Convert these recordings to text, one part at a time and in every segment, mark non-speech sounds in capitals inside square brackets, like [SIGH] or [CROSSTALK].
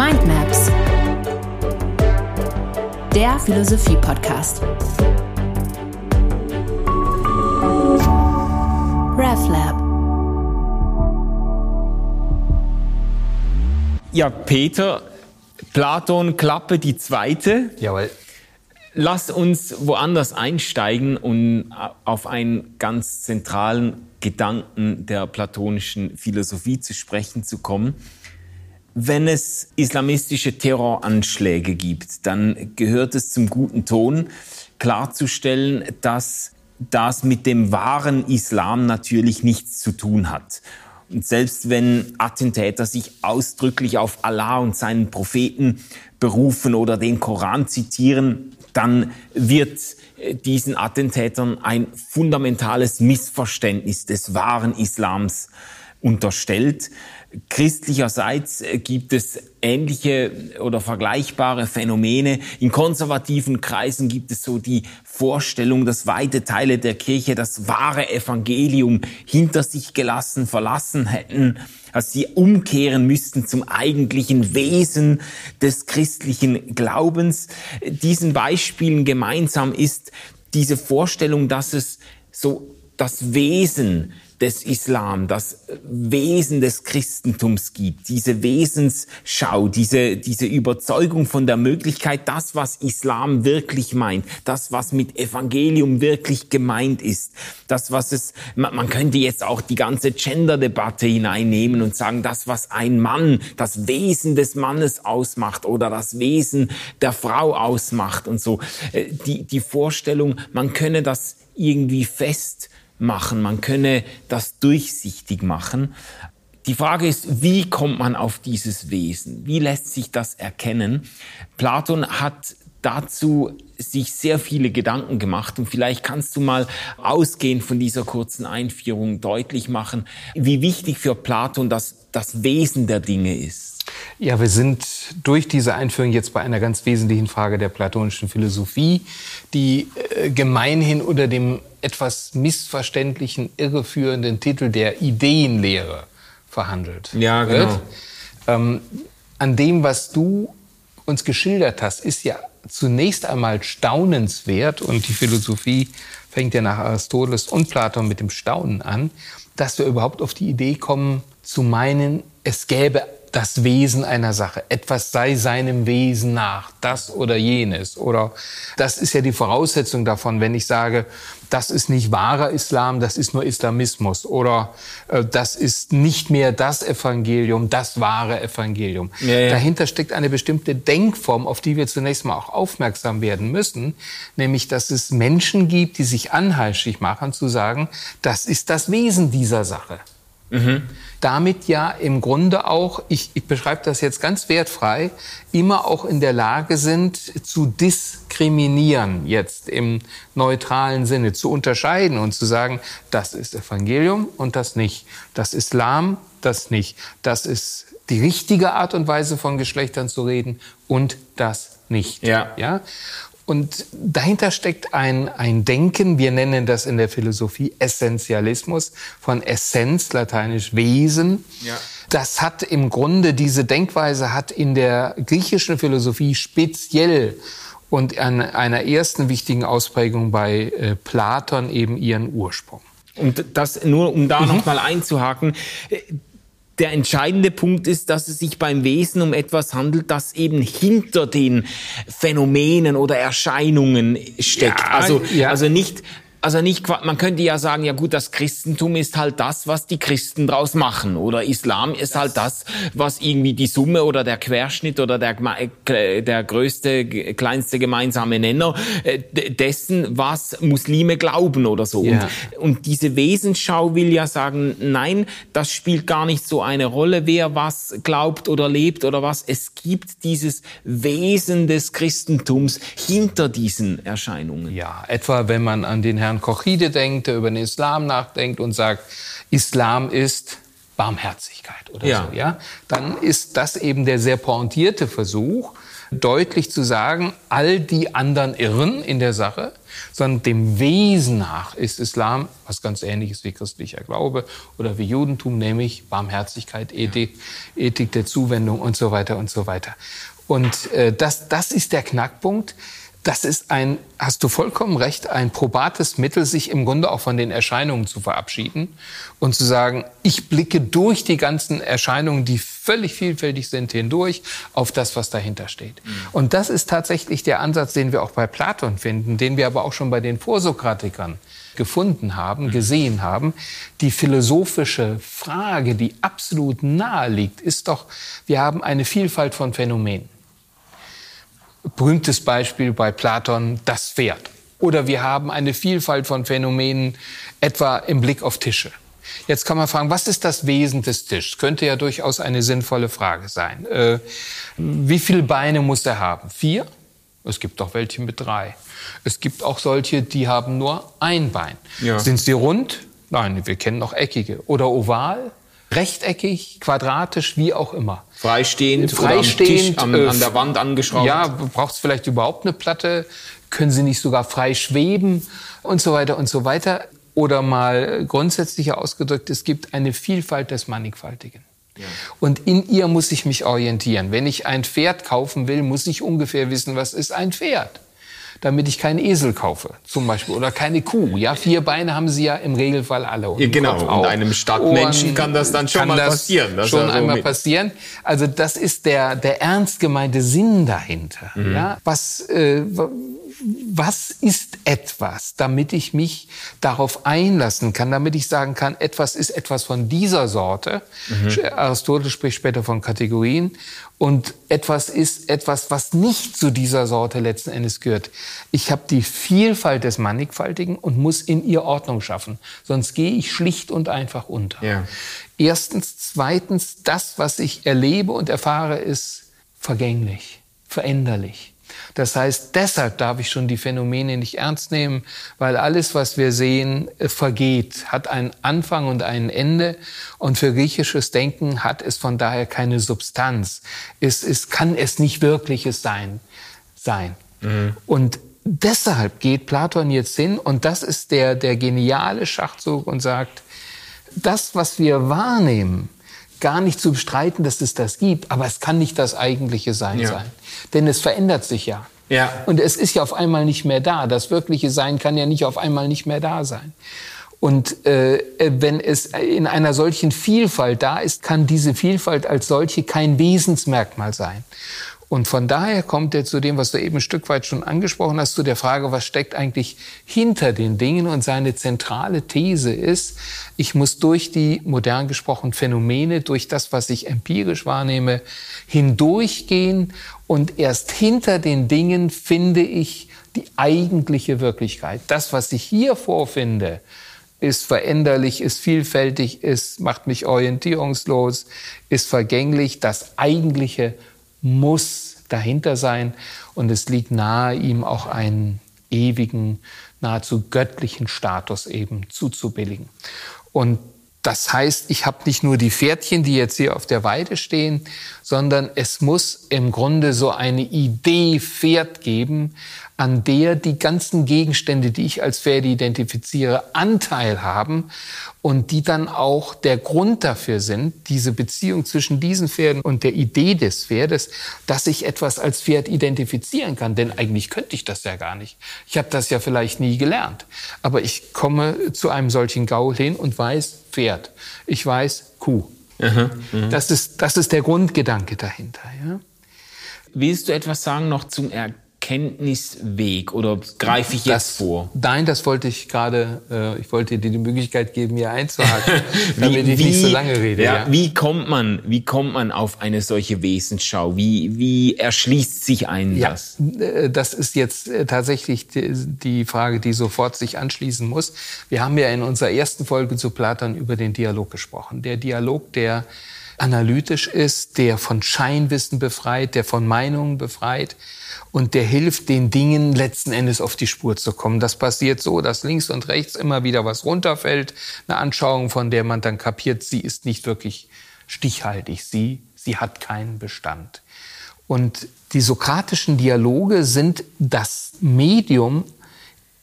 Mindmaps, der Philosophie-Podcast. RevLab. Ja, Peter, Platon, Klappe die zweite. Jawohl. Lass uns woanders einsteigen und auf einen ganz zentralen Gedanken der platonischen Philosophie zu sprechen zu kommen. Wenn es islamistische Terroranschläge gibt, dann gehört es zum guten Ton, klarzustellen, dass das mit dem wahren Islam natürlich nichts zu tun hat. Und selbst wenn Attentäter sich ausdrücklich auf Allah und seinen Propheten berufen oder den Koran zitieren, dann wird äh, diesen Attentätern ein fundamentales Missverständnis des wahren Islams unterstellt. Christlicherseits äh, gibt es ähnliche oder vergleichbare Phänomene. In konservativen Kreisen gibt es so die Vorstellung, dass weite Teile der Kirche das wahre Evangelium hinter sich gelassen, verlassen hätten, dass sie umkehren müssten zum eigentlichen Wesen des christlichen Glaubens. Diesen Beispielen gemeinsam ist diese Vorstellung, dass es so das Wesen des Islam, das Wesen des Christentums gibt, diese Wesensschau, diese, diese Überzeugung von der Möglichkeit, das, was Islam wirklich meint, das, was mit Evangelium wirklich gemeint ist, das, was es, man, man könnte jetzt auch die ganze Gender-Debatte hineinnehmen und sagen, das, was ein Mann, das Wesen des Mannes ausmacht oder das Wesen der Frau ausmacht und so, äh, die, die Vorstellung, man könne das irgendwie fest machen, man könne das durchsichtig machen. Die Frage ist, wie kommt man auf dieses Wesen? Wie lässt sich das erkennen? Platon hat dazu sich sehr viele Gedanken gemacht und vielleicht kannst du mal ausgehend von dieser kurzen Einführung deutlich machen, wie wichtig für Platon das, das Wesen der Dinge ist. Ja, wir sind durch diese Einführung jetzt bei einer ganz wesentlichen Frage der platonischen Philosophie, die äh, gemeinhin unter dem etwas missverständlichen, irreführenden Titel der Ideenlehre verhandelt ja, genau. wird. Ähm, an dem, was du uns geschildert hast, ist ja zunächst einmal staunenswert und die Philosophie fängt ja nach Aristoteles und Platon mit dem Staunen an, dass wir überhaupt auf die Idee kommen, zu meinen, es gäbe das Wesen einer Sache. Etwas sei seinem Wesen nach, das oder jenes. Oder das ist ja die Voraussetzung davon, wenn ich sage, das ist nicht wahrer Islam, das ist nur Islamismus. Oder äh, das ist nicht mehr das Evangelium, das wahre Evangelium. Ja, ja. Dahinter steckt eine bestimmte Denkform, auf die wir zunächst mal auch aufmerksam werden müssen. Nämlich, dass es Menschen gibt, die sich anheischig machen, zu sagen, das ist das Wesen dieser Sache. Mhm. Damit ja im Grunde auch, ich, ich beschreibe das jetzt ganz wertfrei, immer auch in der Lage sind zu diskriminieren, jetzt im neutralen Sinne, zu unterscheiden und zu sagen, das ist Evangelium und das nicht. Das Islam, das nicht. Das ist die richtige Art und Weise von Geschlechtern zu reden und das nicht. Ja. ja? Und dahinter steckt ein, ein Denken, wir nennen das in der Philosophie Essentialismus, von Essenz, lateinisch Wesen. Ja. Das hat im Grunde, diese Denkweise hat in der griechischen Philosophie speziell und an einer ersten wichtigen Ausprägung bei äh, Platon eben ihren Ursprung. Und das nur, um da mhm. noch mal einzuhaken, der entscheidende Punkt ist, dass es sich beim Wesen um etwas handelt, das eben hinter den Phänomenen oder Erscheinungen steckt. Ja, also, ja. also nicht also nicht, man könnte ja sagen, ja gut, das Christentum ist halt das, was die Christen draus machen. Oder Islam ist halt das, was irgendwie die Summe oder der Querschnitt oder der, der größte, kleinste gemeinsame Nenner äh, dessen, was Muslime glauben oder so. Ja. Und, und diese Wesensschau will ja sagen, nein, das spielt gar nicht so eine Rolle, wer was glaubt oder lebt oder was. Es gibt dieses Wesen des Christentums hinter diesen Erscheinungen. Ja, etwa wenn man an den Herrn Herrn Kochide denkt, der über den Islam nachdenkt und sagt, Islam ist Barmherzigkeit oder ja. so, ja, dann ist das eben der sehr pointierte Versuch, deutlich zu sagen, all die anderen irren in der Sache, sondern dem Wesen nach ist Islam was ganz ähnliches wie christlicher Glaube oder wie Judentum, nämlich Barmherzigkeit, Ethik, Ethik der Zuwendung und so weiter und so weiter. Und äh, das, das ist der Knackpunkt. Das ist ein, hast du vollkommen recht, ein probates Mittel, sich im Grunde auch von den Erscheinungen zu verabschieden und zu sagen, ich blicke durch die ganzen Erscheinungen, die völlig vielfältig sind, hindurch auf das, was dahinter steht. Mhm. Und das ist tatsächlich der Ansatz, den wir auch bei Platon finden, den wir aber auch schon bei den Vorsokratikern gefunden haben, mhm. gesehen haben. Die philosophische Frage, die absolut nahe liegt, ist doch, wir haben eine Vielfalt von Phänomenen berühmtes Beispiel bei Platon, das Pferd. Oder wir haben eine Vielfalt von Phänomenen, etwa im Blick auf Tische. Jetzt kann man fragen, was ist das Wesen des Tisches? Könnte ja durchaus eine sinnvolle Frage sein. Äh, wie viele Beine muss er haben? Vier? Es gibt auch welche mit drei. Es gibt auch solche, die haben nur ein Bein. Ja. Sind sie rund? Nein, wir kennen noch eckige. Oder oval? Rechteckig, quadratisch, wie auch immer. Freistehend, Freistehend oder am Tisch, äh, an der Wand angeschraubt. Ja, braucht es vielleicht überhaupt eine Platte? Können sie nicht sogar frei schweben und so weiter und so weiter? Oder mal grundsätzlicher ausgedrückt, es gibt eine Vielfalt des Mannigfaltigen. Ja. Und in ihr muss ich mich orientieren. Wenn ich ein Pferd kaufen will, muss ich ungefähr wissen, was ist ein Pferd damit ich keinen Esel kaufe, zum Beispiel, oder keine Kuh. Ja, vier Beine haben sie ja im Regelfall alle. Ja, genau, und einem Stadtmenschen kann das dann schon mal passieren. Das schon einmal passieren. Also das ist der, der ernst gemeinte Sinn dahinter. Mhm. Ja, was, äh, was ist etwas, damit ich mich darauf einlassen kann, damit ich sagen kann, etwas ist etwas von dieser Sorte. Mhm. Aristoteles spricht später von Kategorien. Und etwas ist etwas, was nicht zu dieser Sorte letzten Endes gehört. Ich habe die Vielfalt des Mannigfaltigen und muss in ihr Ordnung schaffen. Sonst gehe ich schlicht und einfach unter. Ja. Erstens. Zweitens, das, was ich erlebe und erfahre, ist vergänglich, veränderlich. Das heißt, deshalb darf ich schon die Phänomene nicht ernst nehmen, weil alles, was wir sehen, äh, vergeht, hat einen Anfang und ein Ende. Und für griechisches Denken hat es von daher keine Substanz. Es, es kann es nicht wirkliches sein. sein. Mhm. Und deshalb geht Platon jetzt hin und das ist der, der geniale Schachzug und sagt, das, was wir wahrnehmen, gar nicht zu bestreiten, dass es das gibt, aber es kann nicht das eigentliche Sein ja. sein. Denn es verändert sich ja. ja. Und es ist ja auf einmal nicht mehr da. Das wirkliche Sein kann ja nicht auf einmal nicht mehr da sein. Und äh, wenn es in einer solchen Vielfalt da ist, kann diese Vielfalt als solche kein Wesensmerkmal sein. Und von daher kommt er zu dem, was du eben ein Stück weit schon angesprochen hast, zu der Frage, was steckt eigentlich hinter den Dingen? Und seine zentrale These ist, ich muss durch die modern gesprochen Phänomene, durch das, was ich empirisch wahrnehme, hindurchgehen und erst hinter den Dingen finde ich die eigentliche Wirklichkeit. Das, was ich hier vorfinde, ist veränderlich, ist vielfältig, ist, macht mich orientierungslos, ist vergänglich. Das eigentliche muss dahinter sein und es liegt nahe, ihm auch einen ewigen, nahezu göttlichen Status eben zuzubilligen. Und das heißt, ich habe nicht nur die Pferdchen, die jetzt hier auf der Weide stehen, sondern es muss im Grunde so eine Idee Pferd geben, an der die ganzen Gegenstände, die ich als Pferde identifiziere, Anteil haben und die dann auch der Grund dafür sind, diese Beziehung zwischen diesen Pferden und der Idee des Pferdes, dass ich etwas als Pferd identifizieren kann. Denn eigentlich könnte ich das ja gar nicht. Ich habe das ja vielleicht nie gelernt. Aber ich komme zu einem solchen Gaul hin und weiß Pferd. Ich weiß Kuh. Aha, aha. Das, ist, das ist der Grundgedanke dahinter. Ja? Willst du etwas sagen noch zum Erkennen? Erkenntnisweg oder greife ich jetzt das, vor? Nein, das wollte ich gerade, äh, ich wollte dir die Möglichkeit geben, hier einzuhaken, [LAUGHS] [LAUGHS] damit wie, ich nicht so lange rede. Ja, ja, Wie kommt man, wie kommt man auf eine solche Wesensschau? Wie, wie erschließt sich ein ja, das? Äh, das ist jetzt äh, tatsächlich die, die Frage, die sofort sich anschließen muss. Wir haben ja in unserer ersten Folge zu Platon über den Dialog gesprochen. Der Dialog, der analytisch ist, der von Scheinwissen befreit, der von Meinungen befreit, und der hilft den Dingen letzten Endes auf die Spur zu kommen. Das passiert so, dass links und rechts immer wieder was runterfällt, eine Anschauung, von der man dann kapiert, sie ist nicht wirklich stichhaltig, sie, sie hat keinen Bestand. Und die sokratischen Dialoge sind das Medium,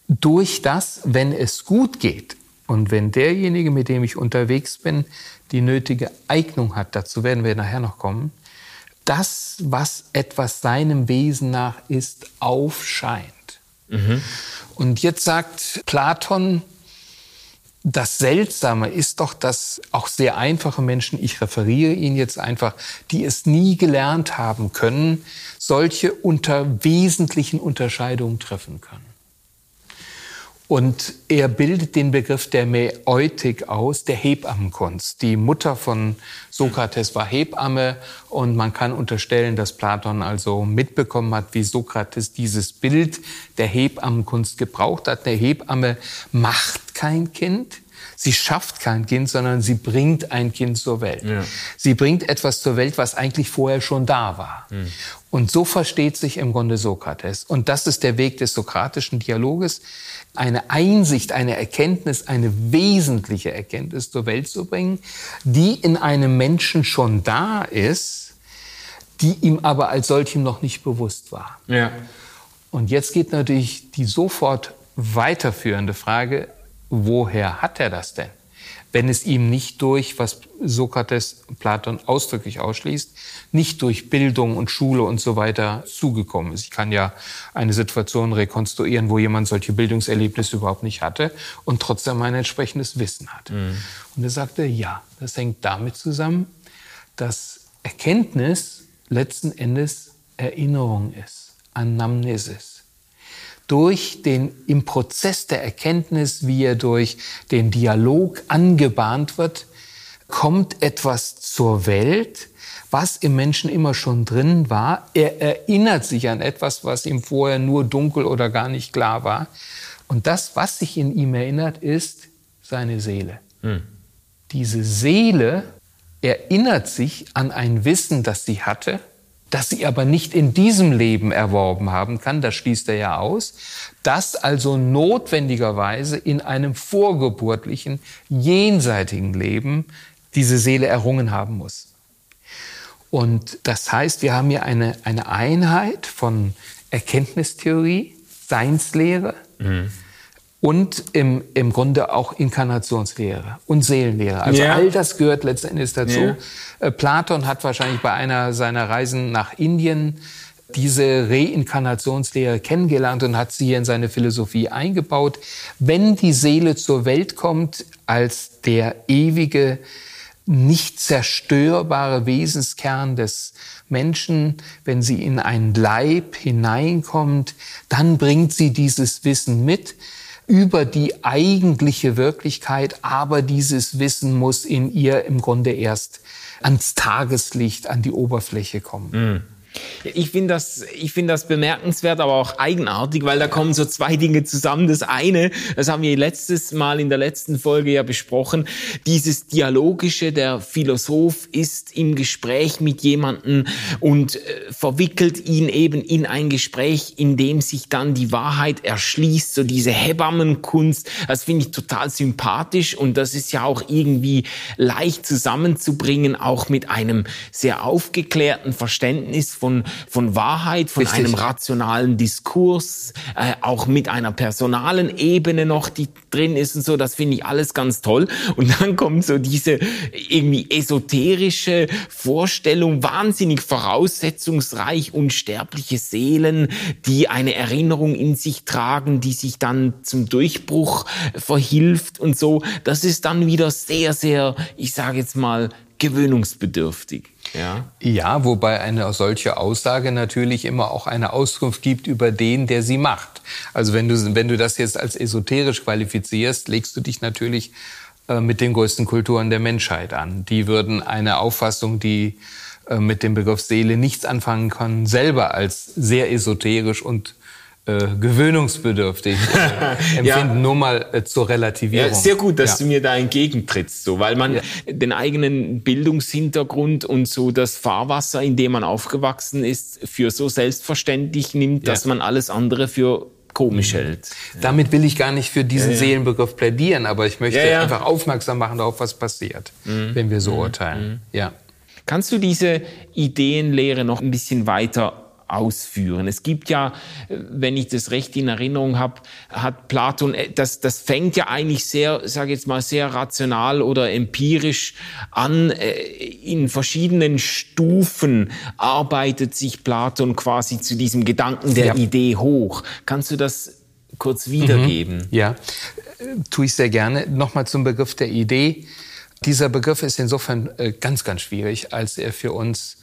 durch das, wenn es gut geht und wenn derjenige, mit dem ich unterwegs bin, die nötige Eignung hat, dazu werden wir nachher noch kommen, das, was etwas seinem Wesen nach ist, aufscheint. Mhm. Und jetzt sagt Platon, das Seltsame ist doch, dass auch sehr einfache Menschen, ich referiere ihn jetzt einfach, die es nie gelernt haben können, solche unter wesentlichen Unterscheidungen treffen können. Und er bildet den Begriff der Mäeutik aus, der Hebammenkunst. Die Mutter von Sokrates war Hebamme und man kann unterstellen, dass Platon also mitbekommen hat, wie Sokrates dieses Bild der Hebammenkunst gebraucht hat. Eine Hebamme macht kein Kind, Sie schafft kein Kind, sondern sie bringt ein Kind zur Welt. Ja. Sie bringt etwas zur Welt, was eigentlich vorher schon da war. Mhm. Und so versteht sich im Grunde Sokrates. Und das ist der Weg des sokratischen Dialoges, eine Einsicht, eine Erkenntnis, eine wesentliche Erkenntnis zur Welt zu bringen, die in einem Menschen schon da ist, die ihm aber als solchem noch nicht bewusst war. Ja. Und jetzt geht natürlich die sofort weiterführende Frage, woher hat er das denn? Wenn es ihm nicht durch, was Sokrates Platon ausdrücklich ausschließt, nicht durch Bildung und Schule und so weiter zugekommen ist. Ich kann ja eine Situation rekonstruieren, wo jemand solche Bildungserlebnisse überhaupt nicht hatte und trotzdem ein entsprechendes Wissen hat. Mhm. Und er sagte, ja, das hängt damit zusammen, dass Erkenntnis letzten Endes Erinnerung ist, Anamnesis durch den, im Prozess der Erkenntnis, wie er durch den Dialog angebahnt wird, kommt etwas zur Welt, was im Menschen immer schon drin war. Er erinnert sich an etwas, was ihm vorher nur dunkel oder gar nicht klar war. Und das, was sich in ihm erinnert, ist seine Seele. Hm. Diese Seele erinnert sich an ein Wissen, das sie hatte, das sie aber nicht in diesem Leben erworben haben kann, das schließt er ja aus, das also notwendigerweise in einem vorgeburtlichen, jenseitigen Leben diese Seele errungen haben muss. Und das heißt, wir haben hier eine, eine Einheit von Erkenntnistheorie, Seinslehre, mhm und im, im Grunde auch Inkarnationslehre und Seelenlehre. Also ja. all das gehört letztendlich dazu. Ja. Äh, Platon hat wahrscheinlich bei einer seiner Reisen nach Indien diese Reinkarnationslehre kennengelernt und hat sie in seine Philosophie eingebaut. Wenn die Seele zur Welt kommt als der ewige, nicht zerstörbare Wesenskern des Menschen, wenn sie in einen Leib hineinkommt, dann bringt sie dieses Wissen mit über die eigentliche Wirklichkeit, aber dieses Wissen muss in ihr im Grunde erst ans Tageslicht, an die Oberfläche kommen. Mhm. Ich finde das, ich finde das bemerkenswert, aber auch eigenartig, weil da kommen so zwei Dinge zusammen. Das eine, das haben wir letztes Mal in der letzten Folge ja besprochen, dieses Dialogische, der Philosoph ist im Gespräch mit jemandem und äh, verwickelt ihn eben in ein Gespräch, in dem sich dann die Wahrheit erschließt, so diese Hebammenkunst. Das finde ich total sympathisch und das ist ja auch irgendwie leicht zusammenzubringen, auch mit einem sehr aufgeklärten Verständnis von von, von Wahrheit, von Richtig. einem rationalen Diskurs, äh, auch mit einer personalen Ebene noch, die drin ist und so. Das finde ich alles ganz toll. Und dann kommt so diese irgendwie esoterische Vorstellung, wahnsinnig voraussetzungsreich unsterbliche Seelen, die eine Erinnerung in sich tragen, die sich dann zum Durchbruch verhilft und so. Das ist dann wieder sehr, sehr, ich sage jetzt mal, gewöhnungsbedürftig. Ja. ja, wobei eine solche Aussage natürlich immer auch eine Auskunft gibt über den, der sie macht. Also wenn du, wenn du das jetzt als esoterisch qualifizierst, legst du dich natürlich äh, mit den größten Kulturen der Menschheit an. Die würden eine Auffassung, die äh, mit dem Begriff Seele nichts anfangen kann, selber als sehr esoterisch und äh, gewöhnungsbedürftig äh, [LAUGHS] empfinden, ja. nur mal äh, zur Relativierung. Ja, sehr gut, dass ja. du mir da entgegentrittst, so, weil man ja. den eigenen Bildungshintergrund und so das Fahrwasser, in dem man aufgewachsen ist, für so selbstverständlich nimmt, dass man alles andere für komisch mhm. hält. Damit will ich gar nicht für diesen Seelenbegriff plädieren, aber ich möchte einfach aufmerksam machen darauf, was passiert, mhm. wenn wir so mhm. urteilen. Mhm. Ja. Kannst du diese Ideenlehre noch ein bisschen weiter ausführen. Es gibt ja, wenn ich das recht in Erinnerung habe, hat Platon, äh, das, das fängt ja eigentlich sehr, sage jetzt mal, sehr rational oder empirisch an. Äh, in verschiedenen Stufen arbeitet sich Platon quasi zu diesem Gedanken der ja. Idee hoch. Kannst du das kurz wiedergeben? Mhm. Ja, tue ich sehr gerne. Nochmal zum Begriff der Idee. Dieser Begriff ist insofern äh, ganz, ganz schwierig, als er für uns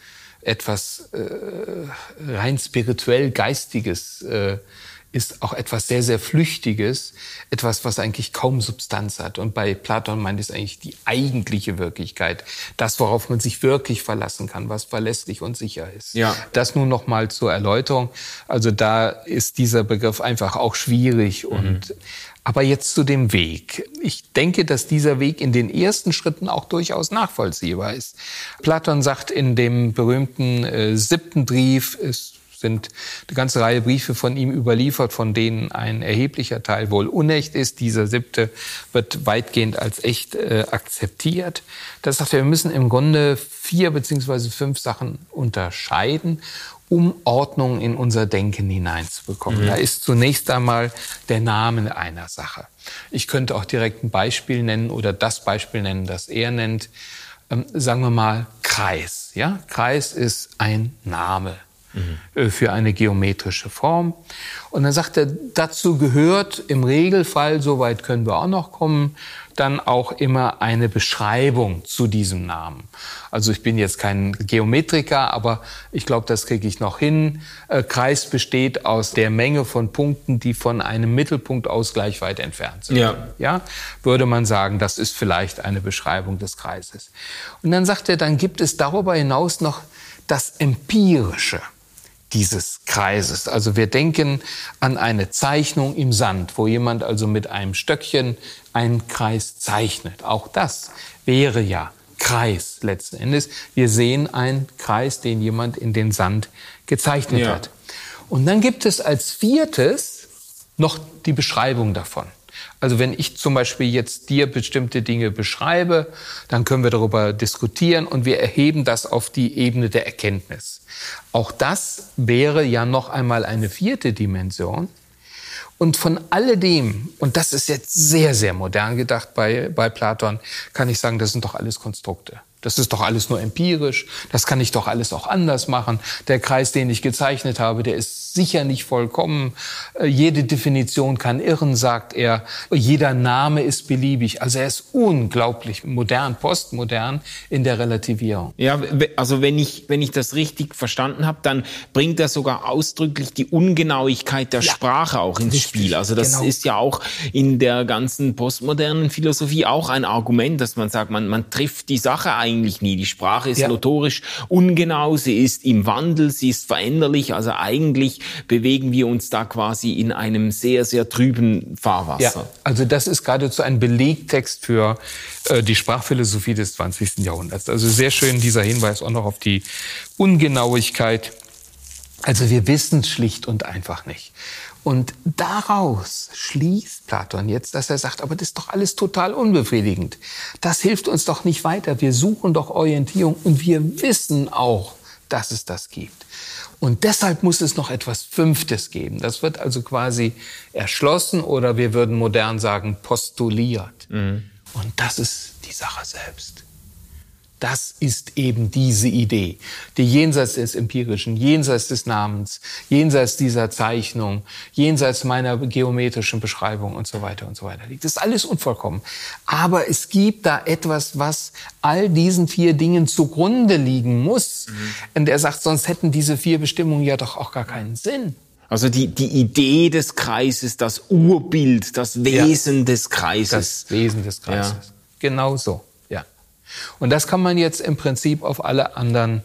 etwas äh, rein spirituell Geistiges äh, ist auch etwas sehr, sehr Flüchtiges, etwas, was eigentlich kaum Substanz hat. Und bei Platon meint es eigentlich die eigentliche Wirklichkeit, das, worauf man sich wirklich verlassen kann, was verlässlich und sicher ist. Ja. Das nun noch mal zur Erläuterung. Also da ist dieser Begriff einfach auch schwierig mhm. und aber jetzt zu dem Weg. Ich denke, dass dieser Weg in den ersten Schritten auch durchaus nachvollziehbar ist. Platon sagt in dem berühmten äh, siebten Brief, es sind eine ganze Reihe Briefe von ihm überliefert, von denen ein erheblicher Teil wohl unecht ist. Dieser siebte wird weitgehend als echt äh, akzeptiert. Das sagt er, wir müssen im Grunde vier beziehungsweise fünf Sachen unterscheiden um Ordnung in unser Denken hineinzubekommen. Mhm. Da ist zunächst einmal der Name einer Sache. Ich könnte auch direkt ein Beispiel nennen oder das Beispiel nennen, das er nennt. Ähm, sagen wir mal Kreis. Ja, Kreis ist ein Name mhm. für eine geometrische Form. Und dann sagt er, dazu gehört im Regelfall, soweit können wir auch noch kommen, dann auch immer eine Beschreibung zu diesem Namen. Also ich bin jetzt kein Geometriker, aber ich glaube, das kriege ich noch hin. Äh, Kreis besteht aus der Menge von Punkten, die von einem Mittelpunkt aus gleich weit entfernt sind. Ja. ja, würde man sagen, das ist vielleicht eine Beschreibung des Kreises. Und dann sagt er, dann gibt es darüber hinaus noch das Empirische dieses Kreises. Also wir denken an eine Zeichnung im Sand, wo jemand also mit einem Stöckchen einen Kreis zeichnet. Auch das wäre ja Kreis letzten Endes. Wir sehen einen Kreis, den jemand in den Sand gezeichnet ja. hat. Und dann gibt es als viertes noch die Beschreibung davon. Also wenn ich zum Beispiel jetzt dir bestimmte Dinge beschreibe, dann können wir darüber diskutieren und wir erheben das auf die Ebene der Erkenntnis. Auch das wäre ja noch einmal eine vierte Dimension. Und von alledem, und das ist jetzt sehr, sehr modern gedacht bei, bei Platon, kann ich sagen, das sind doch alles Konstrukte. Das ist doch alles nur empirisch. Das kann ich doch alles auch anders machen. Der Kreis, den ich gezeichnet habe, der ist sicher nicht vollkommen. Äh, jede Definition kann irren, sagt er. Jeder Name ist beliebig. Also er ist unglaublich modern, postmodern in der Relativierung. Ja, also wenn ich, wenn ich das richtig verstanden habe, dann bringt er sogar ausdrücklich die Ungenauigkeit der ja. Sprache auch ins richtig, Spiel. Also das genau. ist ja auch in der ganzen postmodernen Philosophie auch ein Argument, dass man sagt, man, man trifft die Sache eigentlich nie. Die Sprache ist ja. notorisch ungenau, sie ist im Wandel, sie ist veränderlich. Also eigentlich bewegen wir uns da quasi in einem sehr, sehr trüben Fahrwasser. Ja, also das ist geradezu ein Belegtext für äh, die Sprachphilosophie des 20. Jahrhunderts. Also sehr schön dieser Hinweis auch noch auf die Ungenauigkeit. Also wir wissen es schlicht und einfach nicht. Und daraus schließt Platon jetzt, dass er sagt, aber das ist doch alles total unbefriedigend. Das hilft uns doch nicht weiter. Wir suchen doch Orientierung und wir wissen auch, dass es das gibt. Und deshalb muss es noch etwas Fünftes geben. Das wird also quasi erschlossen oder wir würden modern sagen postuliert. Mhm. Und das ist die Sache selbst. Das ist eben diese Idee, die jenseits des Empirischen, jenseits des Namens, jenseits dieser Zeichnung, jenseits meiner geometrischen Beschreibung und so weiter und so weiter liegt. Das ist alles unvollkommen. Aber es gibt da etwas, was all diesen vier Dingen zugrunde liegen muss. Mhm. Und er sagt, sonst hätten diese vier Bestimmungen ja doch auch gar keinen Sinn. Also die, die Idee des Kreises, das Urbild, das Wesen ja, des Kreises. Das Wesen des Kreises. Ja. Genau so. Und das kann man jetzt im Prinzip auf alle anderen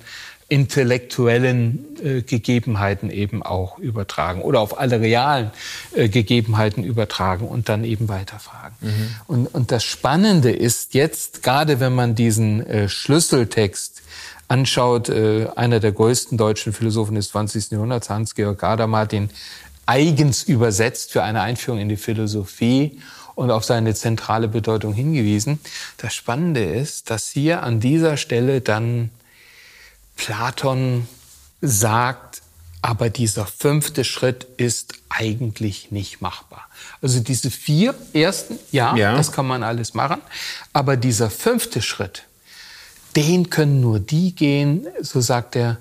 intellektuellen äh, Gegebenheiten eben auch übertragen oder auf alle realen äh, Gegebenheiten übertragen und dann eben weiterfragen. Mhm. Und, und das Spannende ist jetzt, gerade wenn man diesen äh, Schlüsseltext anschaut, äh, einer der größten deutschen Philosophen des 20. Jahrhunderts, Hans-Georg Gadamer, den eigens übersetzt für eine Einführung in die Philosophie und auf seine zentrale Bedeutung hingewiesen. Das Spannende ist, dass hier an dieser Stelle dann Platon sagt, aber dieser fünfte Schritt ist eigentlich nicht machbar. Also diese vier ersten, ja, ja, das kann man alles machen. Aber dieser fünfte Schritt, den können nur die gehen, so sagt er,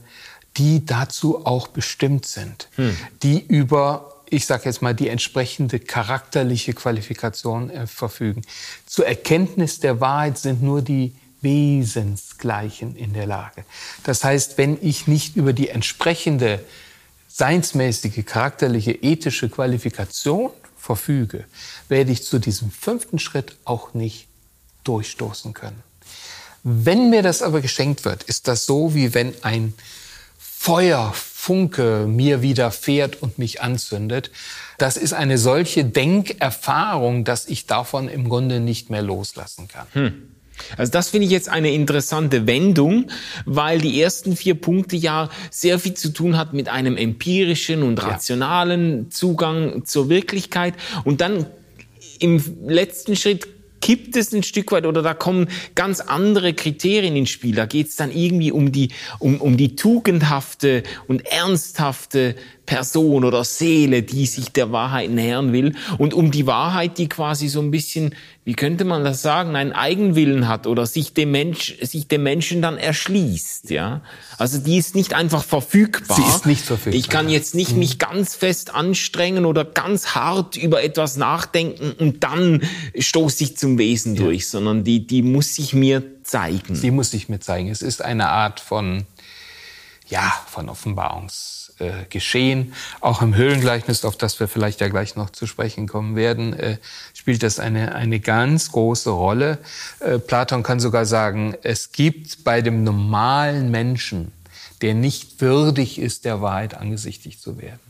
die dazu auch bestimmt sind, hm. die über ich sage jetzt mal, die entsprechende charakterliche Qualifikation äh, verfügen. Zur Erkenntnis der Wahrheit sind nur die Wesensgleichen in der Lage. Das heißt, wenn ich nicht über die entsprechende seinsmäßige, charakterliche, ethische Qualifikation verfüge, werde ich zu diesem fünften Schritt auch nicht durchstoßen können. Wenn mir das aber geschenkt wird, ist das so, wie wenn ein Feuerfunke mir widerfährt und mich anzündet. Das ist eine solche Denkerfahrung, dass ich davon im Grunde nicht mehr loslassen kann. Hm. Also das finde ich jetzt eine interessante Wendung, weil die ersten vier Punkte ja sehr viel zu tun hat mit einem empirischen und rationalen. Zugang zur Wirklichkeit. Und dann im letzten Schritt kippt es ein Stück weit oder da kommen ganz andere Kriterien ins Spiel. Da geht es dann irgendwie um die, um, um die tugendhafte und ernsthafte Person oder Seele, die sich der Wahrheit nähern will und um die Wahrheit, die quasi so ein bisschen, wie könnte man das sagen, einen Eigenwillen hat oder sich dem Mensch, sich dem Menschen dann erschließt, ja. Also die ist nicht einfach verfügbar. Sie ist nicht verfügbar. Ich kann jetzt nicht mhm. mich ganz fest anstrengen oder ganz hart über etwas nachdenken und dann stoße ich zum Wesen ja. durch, sondern die, die muss sich mir zeigen. Sie muss sich mir zeigen. Es ist eine Art von, ja, von Offenbarungs äh. Auch im Höhlengleichnis, auf das wir vielleicht ja gleich noch zu sprechen kommen werden, äh, spielt das eine, eine ganz große Rolle. Äh, Platon kann sogar sagen, es gibt bei dem normalen Menschen, der nicht würdig ist, der Wahrheit angesichtig zu werden,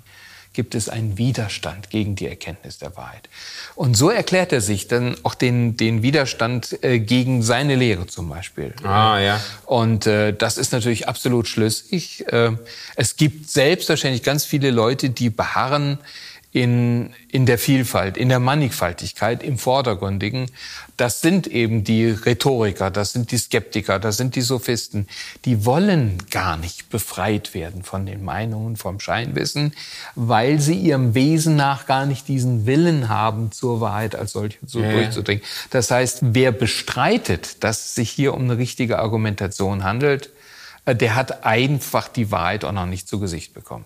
gibt es einen Widerstand gegen die Erkenntnis der Wahrheit. Und so erklärt er sich dann auch den, den Widerstand äh, gegen seine Lehre zum Beispiel. Ah, ja. Und äh, das ist natürlich absolut schlüssig. Äh, es gibt selbstverständlich ganz viele Leute, die beharren in, in der Vielfalt, in der Mannigfaltigkeit, im Vordergründigen. Das sind eben die Rhetoriker, das sind die Skeptiker, das sind die Sophisten. Die wollen gar nicht befreit werden von den Meinungen, vom Scheinwissen, weil sie ihrem Wesen nach gar nicht diesen Willen haben, zur Wahrheit als solche so ja. durchzudringen. Das heißt, wer bestreitet, dass es sich hier um eine richtige Argumentation handelt, der hat einfach die Wahrheit auch noch nicht zu Gesicht bekommen.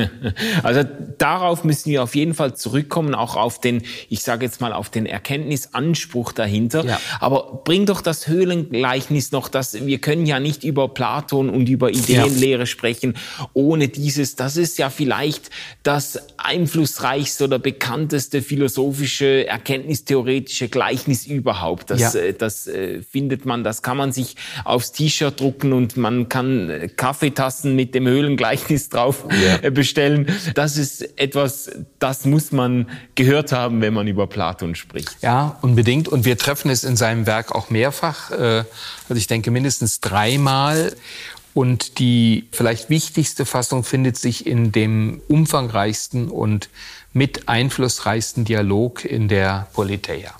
[LAUGHS] also darauf müssen wir auf jeden Fall zurückkommen, auch auf den, ich sage jetzt mal, auf den Erkenntnisanspruch dahinter. Ja. Aber bring doch das Höhlengleichnis noch, dass wir können ja nicht über Platon und über Ideenlehre ja. sprechen, ohne dieses, das ist ja vielleicht das einflussreichste oder bekannteste philosophische, erkenntnistheoretische Gleichnis überhaupt. Das, ja. Äh, das äh, findet man, das kann man sich aufs T-Shirt drucken und man kann äh, Kaffeetassen mit dem Höhlengleichnis drauf ja. [LAUGHS] Bestellen. Das ist etwas, das muss man gehört haben, wenn man über Platon spricht. Ja, unbedingt. Und wir treffen es in seinem Werk auch mehrfach. Äh, also ich denke mindestens dreimal. Und die vielleicht wichtigste Fassung findet sich in dem umfangreichsten und mit einflussreichsten Dialog in der Politeia.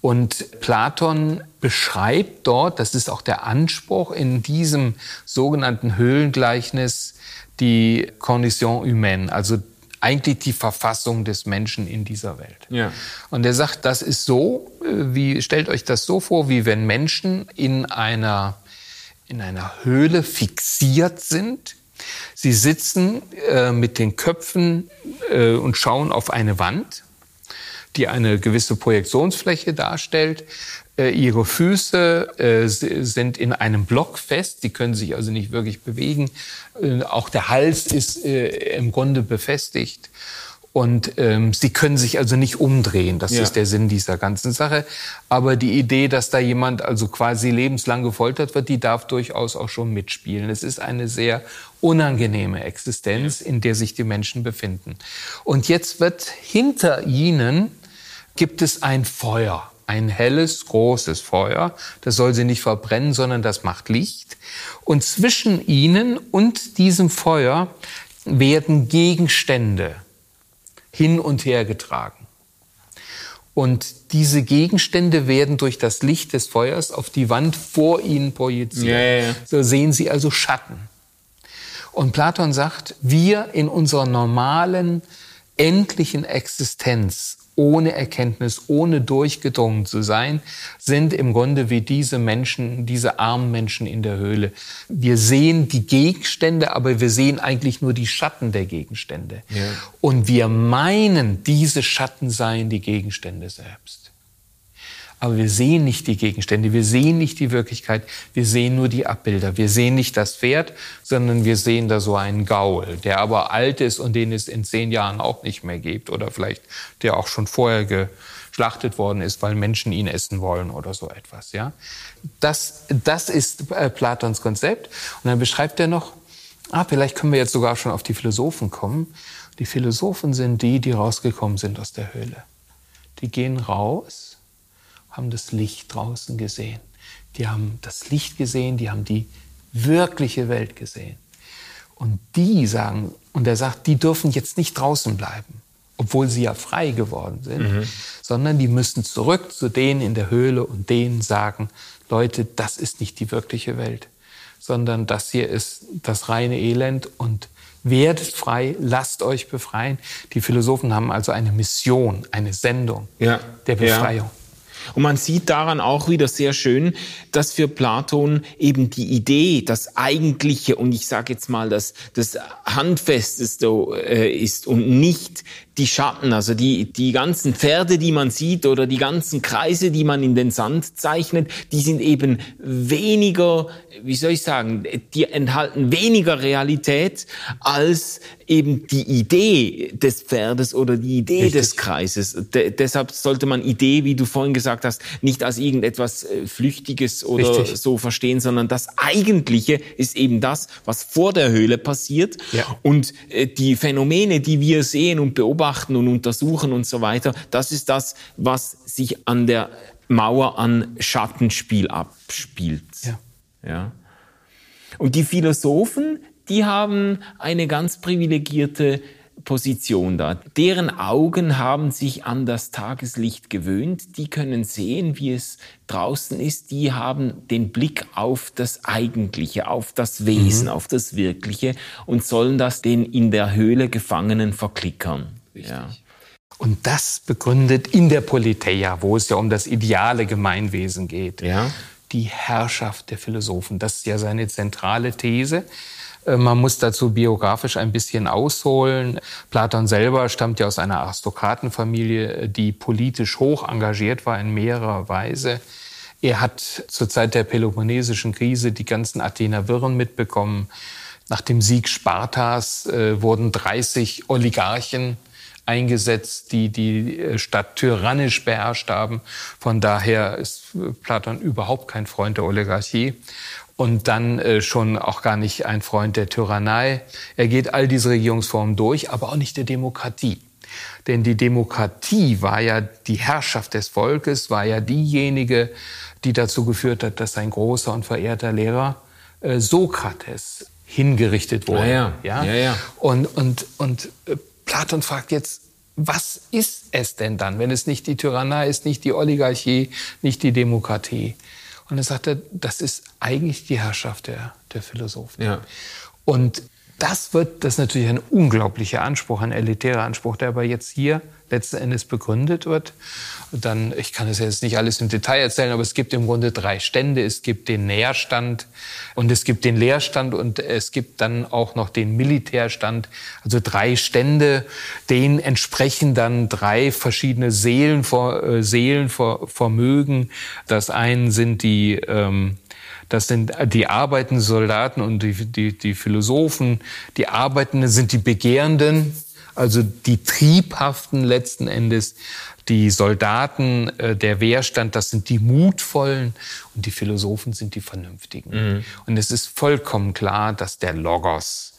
Und Platon beschreibt dort, das ist auch der Anspruch in diesem sogenannten Höhlengleichnis, die Condition humaine, also eigentlich die Verfassung des Menschen in dieser Welt. Ja. Und er sagt, das ist so, äh, wie, stellt euch das so vor, wie wenn Menschen in einer, in einer Höhle fixiert sind. Sie sitzen äh, mit den Köpfen äh, und schauen auf eine Wand die eine gewisse Projektionsfläche darstellt. Äh, ihre Füße äh, sind in einem Block fest, die können sich also nicht wirklich bewegen. Äh, auch der Hals ist im Grunde befestigt. Und ähm, sie können sich also nicht umdrehen. Das ja. ist der Sinn dieser ganzen Sache. Aber die Idee, dass da jemand also quasi lebenslang gefoltert wird, die darf durchaus auch schon mitspielen. Es ist eine sehr unangenehme Existenz, in der sich die Menschen befinden. Und jetzt wird hinter ihnen gibt es ein Feuer, ein helles, großes Feuer. Das soll sie nicht verbrennen, sondern das macht Licht. Und zwischen ihnen und diesem Feuer werden Gegenstände hin und her getragen. Und diese Gegenstände werden durch das Licht des Feuers auf die Wand vor ihnen projiziert. Ja. So sehen sie also Schatten. Und Platon sagt, wir in unserer normalen, endlichen Existenz ohne Erkenntnis, ohne durchgedrungen zu sein, sind im Grunde wie diese Menschen, diese armen Menschen in der Höhle. Wir sehen die Gegenstände, aber wir sehen eigentlich nur die Schatten der Gegenstände. Ja. Und wir meinen, diese Schatten seien die Gegenstände selbst. Aber wir sehen nicht die Gegenstände, wir sehen nicht die Wirklichkeit, wir sehen nur die Abbilder. Wir sehen nicht das Pferd, sondern wir sehen da so einen Gaul, der aber alt ist und den es in zehn Jahren auch nicht mehr gibt oder vielleicht der auch schon vorher geschlachtet worden ist, weil Menschen ihn essen wollen oder so etwas. Ja, das, das ist äh, Platons Konzept. Und dann beschreibt er noch, ah, vielleicht können wir jetzt sogar schon auf die Philosophen kommen. Die Philosophen sind die, die rausgekommen sind aus der Höhle. Die gehen raus haben das Licht draußen gesehen. Die haben das Licht gesehen, die haben die wirkliche Welt gesehen. Und die sagen, und er sagt, die dürfen jetzt nicht draußen bleiben, obwohl sie ja frei geworden sind, mhm. sondern die müssen zurück zu denen in der Höhle und denen sagen, Leute, das ist nicht die wirkliche Welt, sondern das hier ist das reine Elend und werdet frei, lasst euch befreien. Die Philosophen haben also eine Mission, eine Sendung ja. der Befreiung. Ja. Und man sieht daran auch wieder sehr schön, dass für Platon eben die Idee, das Eigentliche und ich sage jetzt mal das, das Handfesteste äh, ist und nicht die Schatten, also die, die ganzen Pferde, die man sieht oder die ganzen Kreise, die man in den Sand zeichnet, die sind eben weniger, wie soll ich sagen, die enthalten weniger Realität als eben die Idee des Pferdes oder die Idee Richtig. des Kreises. De deshalb sollte man Idee, wie du vorhin gesagt hast, nicht als irgendetwas äh, Flüchtiges oder Richtig. so verstehen, sondern das Eigentliche ist eben das, was vor der Höhle passiert. Ja. Und äh, die Phänomene, die wir sehen und beobachten und untersuchen und so weiter, das ist das, was sich an der Mauer an Schattenspiel abspielt. Ja. ja. Und die Philosophen, die haben eine ganz privilegierte Position da. Deren Augen haben sich an das Tageslicht gewöhnt, die können sehen, wie es draußen ist, die haben den Blick auf das Eigentliche, auf das Wesen, mhm. auf das Wirkliche und sollen das den in der Höhle Gefangenen verklickern. Ja. Und das begründet in der Politeia, wo es ja um das ideale Gemeinwesen geht, ja. die Herrschaft der Philosophen. Das ist ja seine zentrale These. Äh, man muss dazu biografisch ein bisschen ausholen. Platon selber stammt ja aus einer Aristokratenfamilie, die politisch hoch engagiert war in mehrerer Weise. Er hat zur Zeit der Peloponnesischen Krise die ganzen Athener Wirren mitbekommen. Nach dem Sieg Spartas äh, wurden 30 Oligarchen eingesetzt, die die äh, Stadt tyrannisch beherrscht haben. Von daher ist Platon überhaupt kein Freund der Oligarchie und dann äh, schon auch gar nicht ein Freund der Tyrannei. Er geht all diese Regierungsformen durch, aber auch nicht der Demokratie. Denn die Demokratie war ja die Herrschaft des Volkes, war ja diejenige, die dazu geführt hat, dass ein großer und verehrter Lehrer äh, Sokrates hingerichtet wurde. Ja, ja. ja? ja und, und, und äh, Platon fragt jetzt, was ist es denn dann, wenn es nicht die Tyrannei ist, nicht die Oligarchie, nicht die Demokratie? Und er sagte, das ist eigentlich die Herrschaft der, der Philosophen. Ja. Und das wird, das ist natürlich ein unglaublicher Anspruch, ein elitärer Anspruch, der aber jetzt hier letzten Endes begründet wird. Und dann, ich kann es jetzt nicht alles im Detail erzählen, aber es gibt im Grunde drei Stände. Es gibt den Nährstand und es gibt den Leerstand und es gibt dann auch noch den Militärstand. Also drei Stände, denen entsprechen dann drei verschiedene Seelen, äh, Seelenvermögen. Das eine sind die, ähm, das sind die arbeitenden Soldaten und die, die, die Philosophen. Die Arbeitenden sind die Begehrenden also die Triebhaften letzten Endes, die Soldaten, äh, der Wehrstand, das sind die Mutvollen und die Philosophen sind die Vernünftigen. Mhm. Und es ist vollkommen klar, dass der Logos,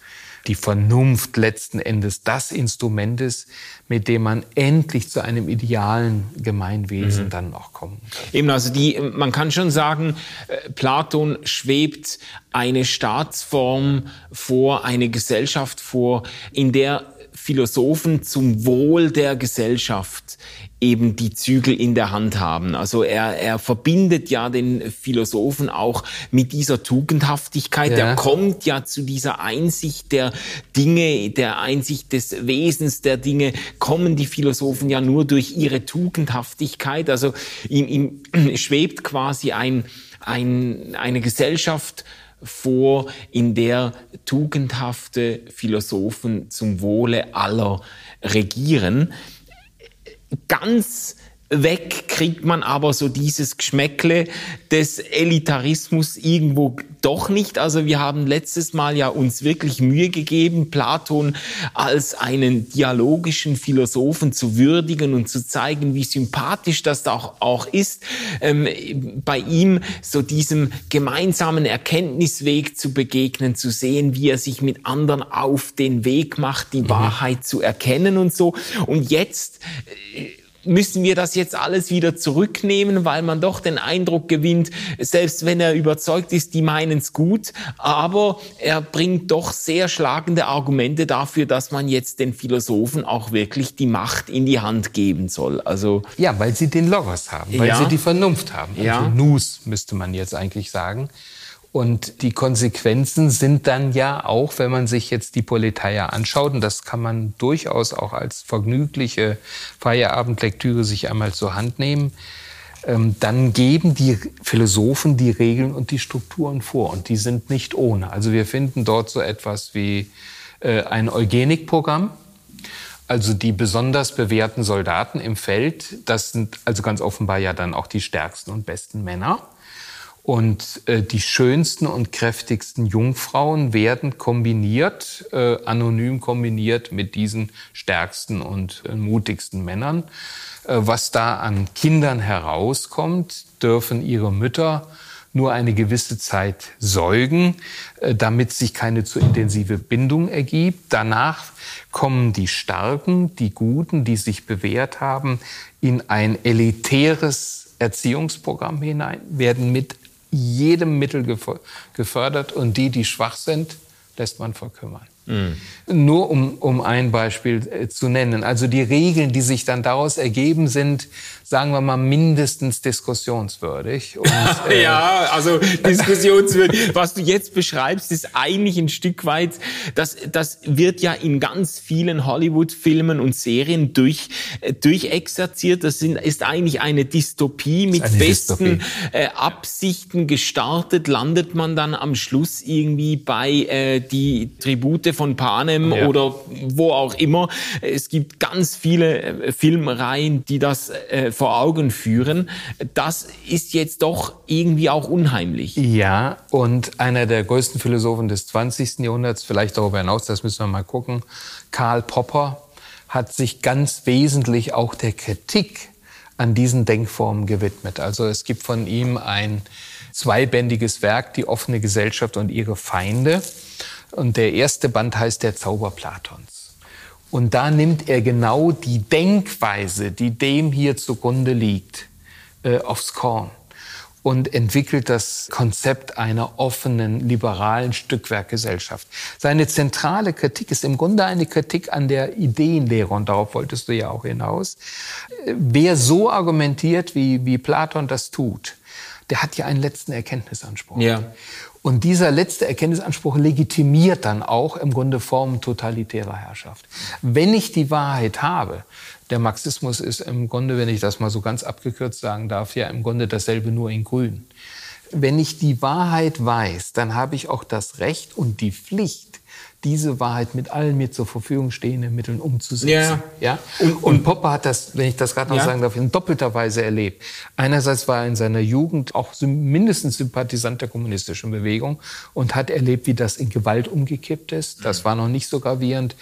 die Vernunft letzten Endes das Instrument ist, mit dem man endlich zu einem idealen Gemeinwesen mhm. dann auch kommen kann. Eben, also die, man kann schon sagen, äh, Platon schwebt eine Staatsform vor, eine Gesellschaft vor, in der Philosophen zum Wohl der Gesellschaft eben die Zügel in der Hand haben. Also er, er verbindet ja den Philosophen auch mit dieser Tugendhaftigkeit. Ja. Er kommt ja zu dieser Einsicht der Dinge, der Einsicht des Wesens der Dinge, kommen die Philosophen ja nur durch ihre Tugendhaftigkeit. Also ihm, ihm [CLEARS THROAT] schwebt quasi ein, ein, eine Gesellschaft vor, in der tugendhafte Philosophen zum Wohle aller regieren ganz weg kriegt man aber so dieses Geschmäckle des Elitarismus irgendwo doch nicht. Also wir haben letztes Mal ja uns wirklich Mühe gegeben, Platon als einen dialogischen Philosophen zu würdigen und zu zeigen, wie sympathisch das auch, auch ist, ähm, bei ihm so diesem gemeinsamen Erkenntnisweg zu begegnen, zu sehen, wie er sich mit anderen auf den Weg macht, die mhm. Wahrheit zu erkennen und so. Und jetzt äh, müssen wir das jetzt alles wieder zurücknehmen, weil man doch den Eindruck gewinnt, selbst wenn er überzeugt ist, die meinen es gut, aber er bringt doch sehr schlagende Argumente dafür, dass man jetzt den Philosophen auch wirklich die Macht in die Hand geben soll. Also ja, weil sie den Logos haben, weil ja, sie die Vernunft haben. Also ja. Nus müsste man jetzt eigentlich sagen. Und die Konsequenzen sind dann ja auch, wenn man sich jetzt die Politeia anschaut, und das kann man durchaus auch als vergnügliche Feierabendlektüre sich einmal zur Hand nehmen, ähm, dann geben die Philosophen die Regeln und die Strukturen vor. Und die sind nicht ohne. Also wir finden dort so etwas wie äh, ein Eugenikprogramm, also die besonders bewährten Soldaten im Feld, das sind also ganz offenbar ja dann auch die stärksten und besten Männer. Und äh, die schönsten und kräftigsten Jungfrauen werden kombiniert, äh, anonym kombiniert mit diesen stärksten und äh, mutigsten Männern. Äh, was da an Kindern herauskommt, dürfen ihre Mütter nur eine gewisse Zeit säugen, äh, damit sich keine zu intensive Bindung ergibt. Danach kommen die Starken, die Guten, die sich bewährt haben, in ein elitäres Erziehungsprogramm hinein, werden mit jedem Mittel gefördert und die, die schwach sind, lässt man verkümmern. Mhm. Nur um, um ein Beispiel äh, zu nennen. Also die Regeln, die sich dann daraus ergeben, sind, sagen wir mal, mindestens diskussionswürdig. Und, [LAUGHS] äh, ja, also diskussionswürdig. [LAUGHS] Was du jetzt beschreibst, ist eigentlich ein Stück weit, das, das wird ja in ganz vielen Hollywood-Filmen und Serien durch, äh, durchexerziert. Das sind, ist eigentlich eine Dystopie mit eine besten Dystopie. Absichten gestartet, landet man dann am Schluss irgendwie bei äh, die Tribute von Panem ja. oder wo auch immer. Es gibt ganz viele äh, Filmreihen, die das äh, vor Augen führen. Das ist jetzt doch irgendwie auch unheimlich. Ja, und einer der größten Philosophen des 20. Jahrhunderts, vielleicht darüber hinaus, das müssen wir mal gucken, Karl Popper, hat sich ganz wesentlich auch der Kritik an diesen Denkformen gewidmet. Also es gibt von ihm ein zweibändiges Werk, Die offene Gesellschaft und ihre Feinde. Und der erste Band heißt Der Zauber Platons. Und da nimmt er genau die Denkweise, die dem hier zugrunde liegt, äh, aufs Korn und entwickelt das Konzept einer offenen, liberalen Stückwerkgesellschaft. Seine zentrale Kritik ist im Grunde eine Kritik an der Ideenlehre, und darauf wolltest du ja auch hinaus. Wer so argumentiert, wie, wie Platon das tut, der hat ja einen letzten Erkenntnisanspruch. Ja. Und dieser letzte Erkenntnisanspruch legitimiert dann auch im Grunde Formen totalitärer Herrschaft. Wenn ich die Wahrheit habe, der Marxismus ist im Grunde, wenn ich das mal so ganz abgekürzt sagen darf, ja im Grunde dasselbe nur in Grün. Wenn ich die Wahrheit weiß, dann habe ich auch das Recht und die Pflicht, diese Wahrheit mit allen mir zur Verfügung stehenden Mitteln umzusetzen. Ja. ja? Und, und Popper hat das, wenn ich das gerade noch ja. sagen darf, in doppelter Weise erlebt. Einerseits war er in seiner Jugend auch mindestens Sympathisant der kommunistischen Bewegung und hat erlebt, wie das in Gewalt umgekippt ist. Das war noch nicht so gravierend.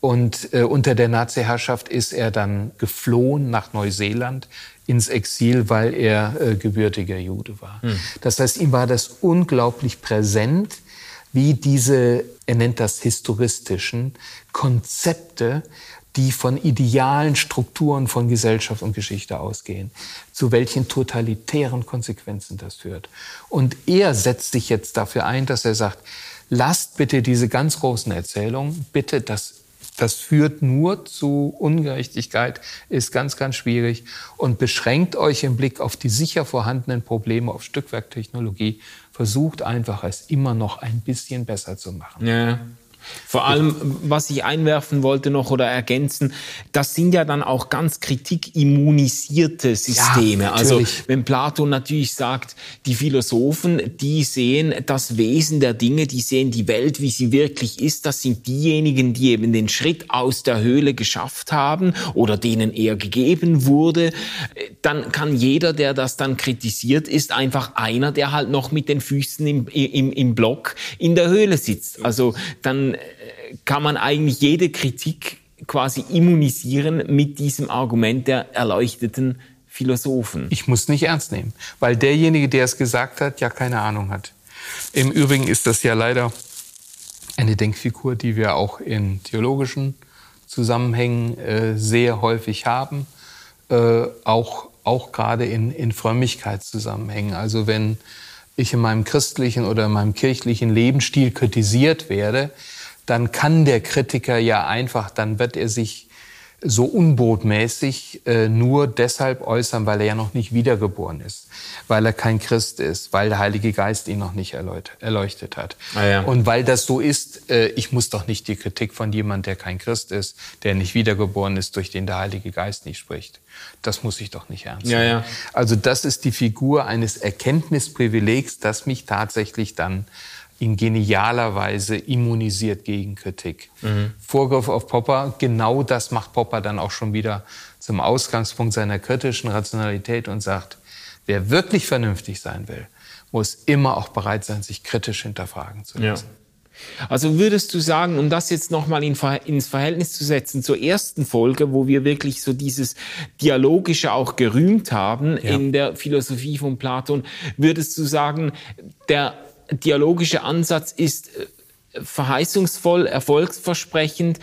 Und äh, unter der Nazi-Herrschaft ist er dann geflohen nach Neuseeland ins Exil, weil er äh, gebürtiger Jude war. Hm. Das heißt, ihm war das unglaublich präsent, wie diese, er nennt das historistischen, Konzepte, die von idealen Strukturen von Gesellschaft und Geschichte ausgehen, zu welchen totalitären Konsequenzen das führt. Und er setzt sich jetzt dafür ein, dass er sagt, lasst bitte diese ganz großen Erzählungen, bitte das Das führt nur zu Ungerechtigkeit, ist ganz, ganz schwierig und beschränkt euch im Blick auf die sicher vorhandenen Probleme, auf Stückwerktechnologie. Versucht einfach, es immer noch ein bisschen besser zu machen. Ja. Vor allem, was ich einwerfen wollte noch oder ergänzen, das sind ja dann auch ganz kritikimmunisierte Systeme. Ja, also wenn Platon natürlich sagt, die Philosophen, die sehen das Wesen der Dinge, die sehen die Welt, wie sie wirklich ist, das sind diejenigen, die eben den Schritt aus der Höhle geschafft haben oder denen er gegeben wurde, dann kann jeder, der das dann kritisiert, ist einfach einer, der halt noch mit den Füßen im, im, im Block in der Höhle sitzt. Also dann kann man eigentlich jede Kritik quasi immunisieren mit diesem Argument der erleuchteten Philosophen. Ich muss nicht ernst nehmen, weil derjenige, der es gesagt hat, ja keine Ahnung hat. Im Übrigen ist das ja leider eine Denkfigur, die wir auch in theologischen Zusammenhängen äh, sehr häufig haben, äh, auch, auch gerade in, in Frömmigkeitszusammenhängen. Also wenn ich in meinem christlichen oder in meinem kirchlichen Lebensstil kritisiert werde, dann kann der Kritiker ja einfach, dann wird er sich so unbotmäßig äh, nur deshalb äußern, weil er ja noch nicht wiedergeboren ist, weil er kein Christ ist, weil der Heilige Geist ihn noch nicht erleuchtet, hat. Ah, ja. Und weil das so ist, äh, ich muss doch nicht die Kritik von jemand, der kein Christ ist, der nicht wiedergeboren ist, durch den der Heilige Geist nicht spricht. Das muss ich doch nicht ernst Ja, nehmen. ja. Also das ist die Figur eines Erkenntnisprivilegs, das mich tatsächlich dann in genialer Weise immunisiert gegen Kritik. Vorgriff auf Popper, genau das macht Popper dann auch schon wieder zum Ausgangspunkt seiner kritischen Rationalität und sagt, wer wirklich vernünftig sein will, muss immer auch bereit sein, sich kritisch hinterfragen zu Ja. lassen. Also würdest du sagen, um das jetzt nochmal in, ins Verhältnis zu setzen zur ersten Folge, wo wir wirklich so dieses Dialogische auch gerühmt haben Ja. in der Philosophie von Platon, würdest du sagen, der dialogische Ansatz ist äh, verheißungsvoll, erfolgsversprechend.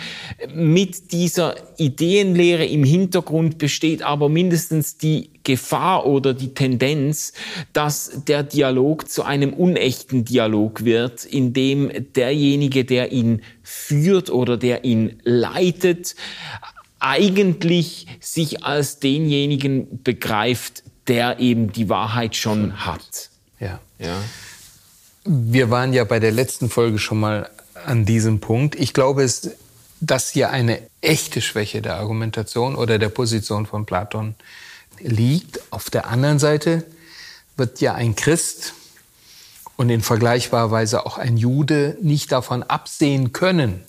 Mit dieser Ideenlehre im Hintergrund besteht aber mindestens die Gefahr oder die Tendenz, dass der Dialog zu einem unechten Dialog wird, in dem derjenige, der ihn führt oder der ihn leitet, eigentlich sich als denjenigen begreift, der eben die Wahrheit schon hat. Ja. Ja. Wir waren ja bei der letzten Folge schon mal an diesem Punkt. Ich glaube, es, dass hier eine echte Schwäche der Argumentation oder der Position von Platon liegt. Auf der anderen Seite wird ja ein Christ und in vergleichbarer Weise auch ein Jude nicht davon absehen können,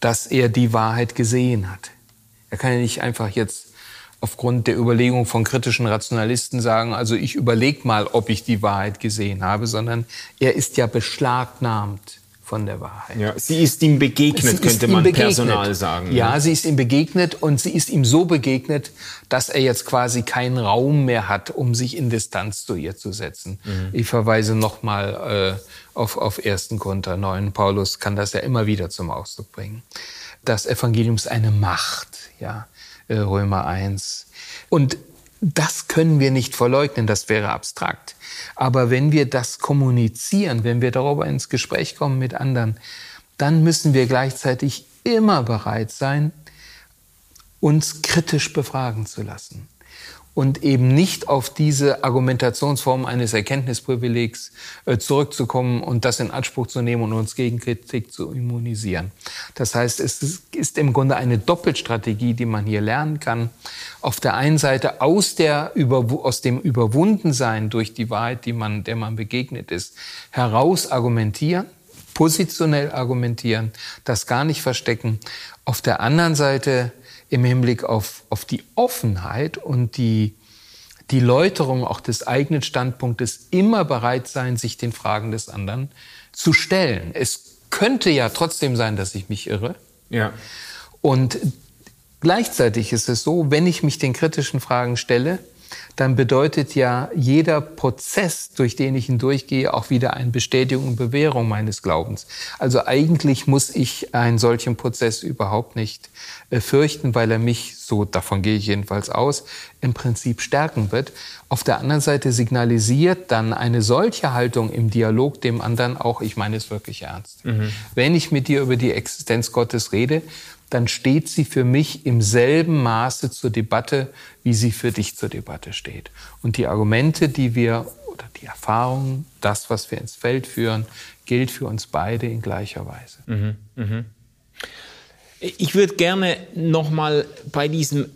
dass er die Wahrheit gesehen hat. Er kann ja nicht einfach jetzt aufgrund der Überlegung von kritischen Rationalisten sagen, also ich überlege mal, ob ich die Wahrheit gesehen habe, sondern er ist ja beschlagnahmt von der Wahrheit. Ja, sie ist ihm begegnet, Sie könnte ihm man begegnet. Personal sagen. ne? Ja, sie ist ihm begegnet und sie ist ihm so begegnet, dass er jetzt quasi keinen Raum mehr hat, um sich in Distanz zu ihr zu setzen. Mhm. Ich verweise nochmal äh, auf, auf 1. Korinther 9. Paulus kann das ja immer wieder zum Ausdruck bringen. Das Evangelium ist eine Macht, ja, Römer 1. Und das können wir nicht verleugnen, das wäre abstrakt. Aber wenn wir das kommunizieren, wenn wir darüber ins Gespräch kommen mit anderen, dann müssen wir gleichzeitig immer bereit sein, uns kritisch befragen zu lassen und eben nicht auf diese Argumentationsform eines Erkenntnisprivilegs äh, zurückzukommen und das in Anspruch zu nehmen und uns gegen Kritik zu immunisieren. Das heißt, es ist, im Grunde eine Doppelstrategie, die man hier lernen kann. Auf der einen Seite aus, der, aus dem Überwundensein durch die Wahrheit, die man, der man begegnet ist, heraus argumentieren, positionell argumentieren, das gar nicht verstecken. Auf der anderen Seite im Hinblick auf, auf die Offenheit und die, die Läuterung auch des eigenen Standpunktes immer bereit sein, sich den Fragen des anderen zu stellen. Es könnte ja trotzdem sein, dass ich mich irre. Ja. Und gleichzeitig ist es so, wenn ich mich den kritischen Fragen stelle, dann bedeutet ja jeder Prozess, durch den ich hindurchgehe, auch wieder eine Bestätigung und Bewährung meines Glaubens. Also eigentlich muss ich einen solchen Prozess überhaupt nicht äh, fürchten, weil er mich, so davon gehe ich jedenfalls aus, im Prinzip stärken wird. Auf der anderen Seite signalisiert dann eine solche Haltung im Dialog dem anderen auch, ich meine es wirklich ernst. Wenn ich mit dir über die Existenz Gottes rede, dann steht sie für mich im selben Maße zur Debatte, wie sie für dich zur Debatte steht. Und die Argumente, die wir oder die Erfahrungen, das, was wir ins Feld führen, gilt für uns beide in gleicher Weise. Mhm, mh. Ich würde gerne noch mal bei diesem